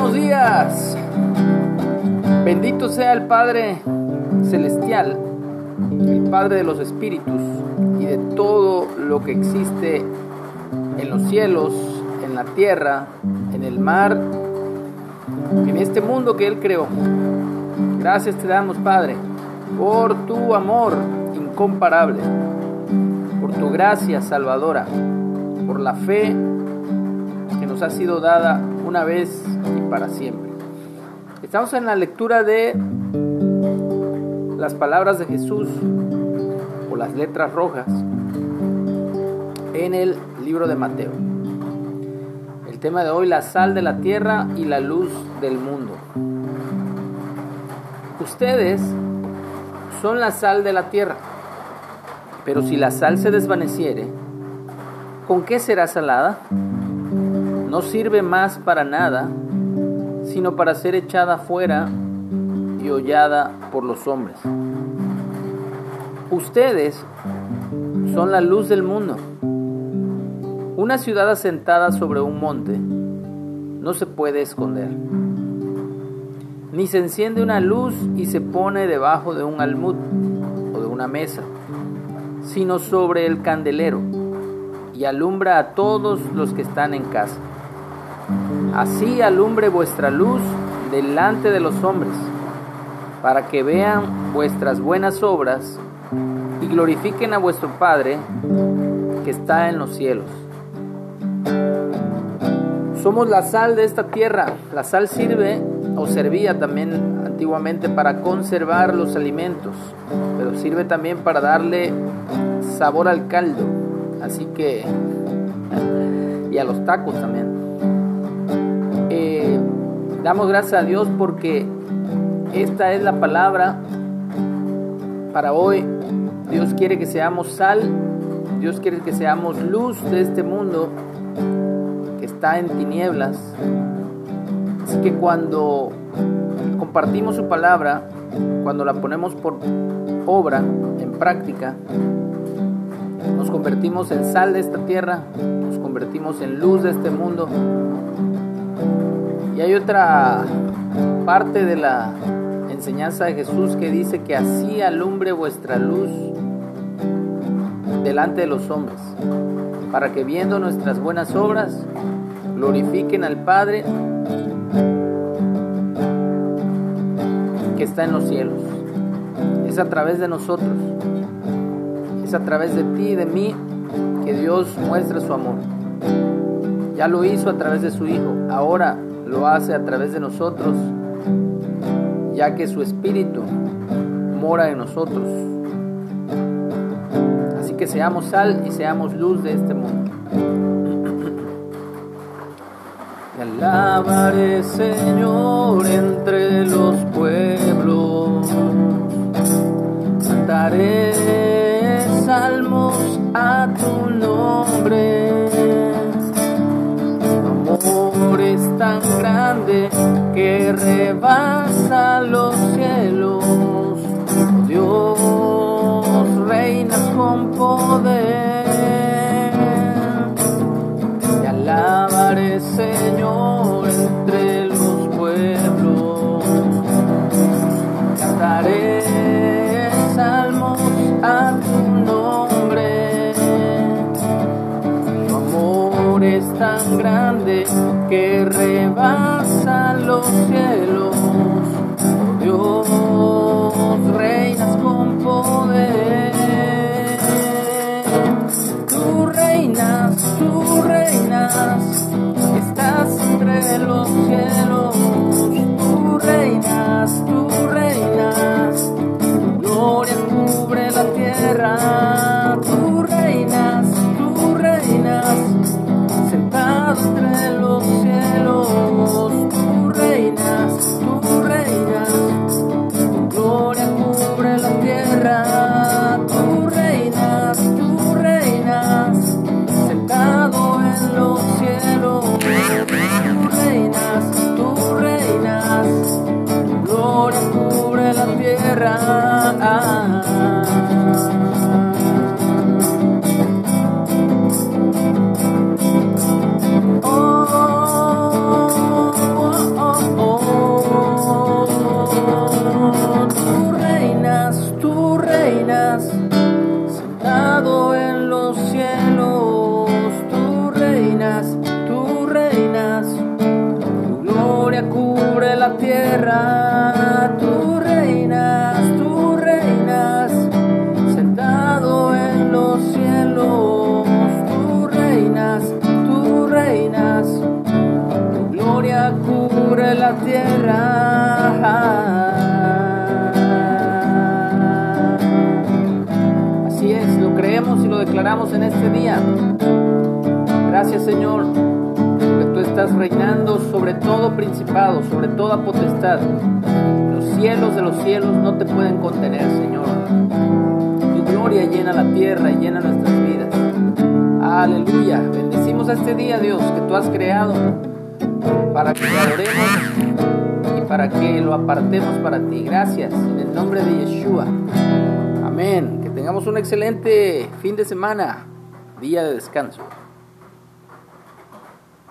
buenos días. Bendito sea el Padre Celestial, el Padre de los Espíritus y de todo lo que existe en los cielos, en la tierra, en el mar, en este mundo que Él creó. Gracias te damos, Padre, por tu amor incomparable, por tu gracia salvadora, por la fe que nos ha sido dada una vez y para siempre. Estamos en la lectura de las palabras de Jesús o las letras rojas en el libro de Mateo. El tema de hoy, la sal de la tierra y la luz del mundo. Ustedes son la sal de la tierra, pero si la sal se desvaneciere, ¿con qué será salada? No sirve más para nada, sino para ser echada fuera y hollada por los hombres. Ustedes son la luz del mundo. Una ciudad asentada sobre un monte no se puede esconder. Ni se enciende una luz y se pone debajo de un almud o de una mesa, sino sobre el candelero y alumbra a todos los que están en casa. Así alumbre vuestra luz delante de los hombres, para que vean vuestras buenas obras y glorifiquen a vuestro Padre que está en los cielos. Somos la sal de esta tierra. La sal sirve o servía también antiguamente para conservar los alimentos, pero sirve también para darle sabor al caldo. Así que, y a los tacos también. Damos gracias a Dios porque esta es la palabra para hoy. Dios quiere que seamos sal, Dios quiere que seamos luz de este mundo que está en tinieblas. Así que cuando compartimos su palabra, cuando la ponemos por obra, en práctica, nos convertimos en sal de esta tierra, nos convertimos en luz de este mundo y hay otra parte de la enseñanza de Jesús que dice que así alumbre vuestra luz delante de los hombres, para que viendo nuestras buenas obras glorifiquen al Padre que está en los cielos. Es a través de nosotros, es a través de ti y de mí que Dios muestra su amor. Ya lo hizo a través de su Hijo, ahora lo hace a través de nosotros, ya que su Espíritu mora en nosotros. Así que seamos sal y seamos luz de este mundo. Te alabaré, Señor, entre tan grande que rebasa los cielos. Dios, reina con poder. Te alabaré, Señor, entre los pueblos. Cantaré salmos a tu nombre. Tu amor es tan grande que Oh, oh, oh. Tu reinas, tu reinas, sentado en los cielos. Tu reinas, tu reinas, gloria, cubre la tierra. Tierra. Así es, lo creemos y lo declaramos en este día. Gracias Señor estás reinando sobre todo principado, sobre toda potestad. Los cielos de los cielos no te pueden contener, Señor. Tu gloria llena la tierra y llena nuestras vidas. Aleluya. Bendecimos este día, Dios, que tú has creado para que lo adoremos y para que lo apartemos para ti. Gracias. En el nombre de Yeshua. Amén. Que tengamos un excelente fin de semana, día de descanso.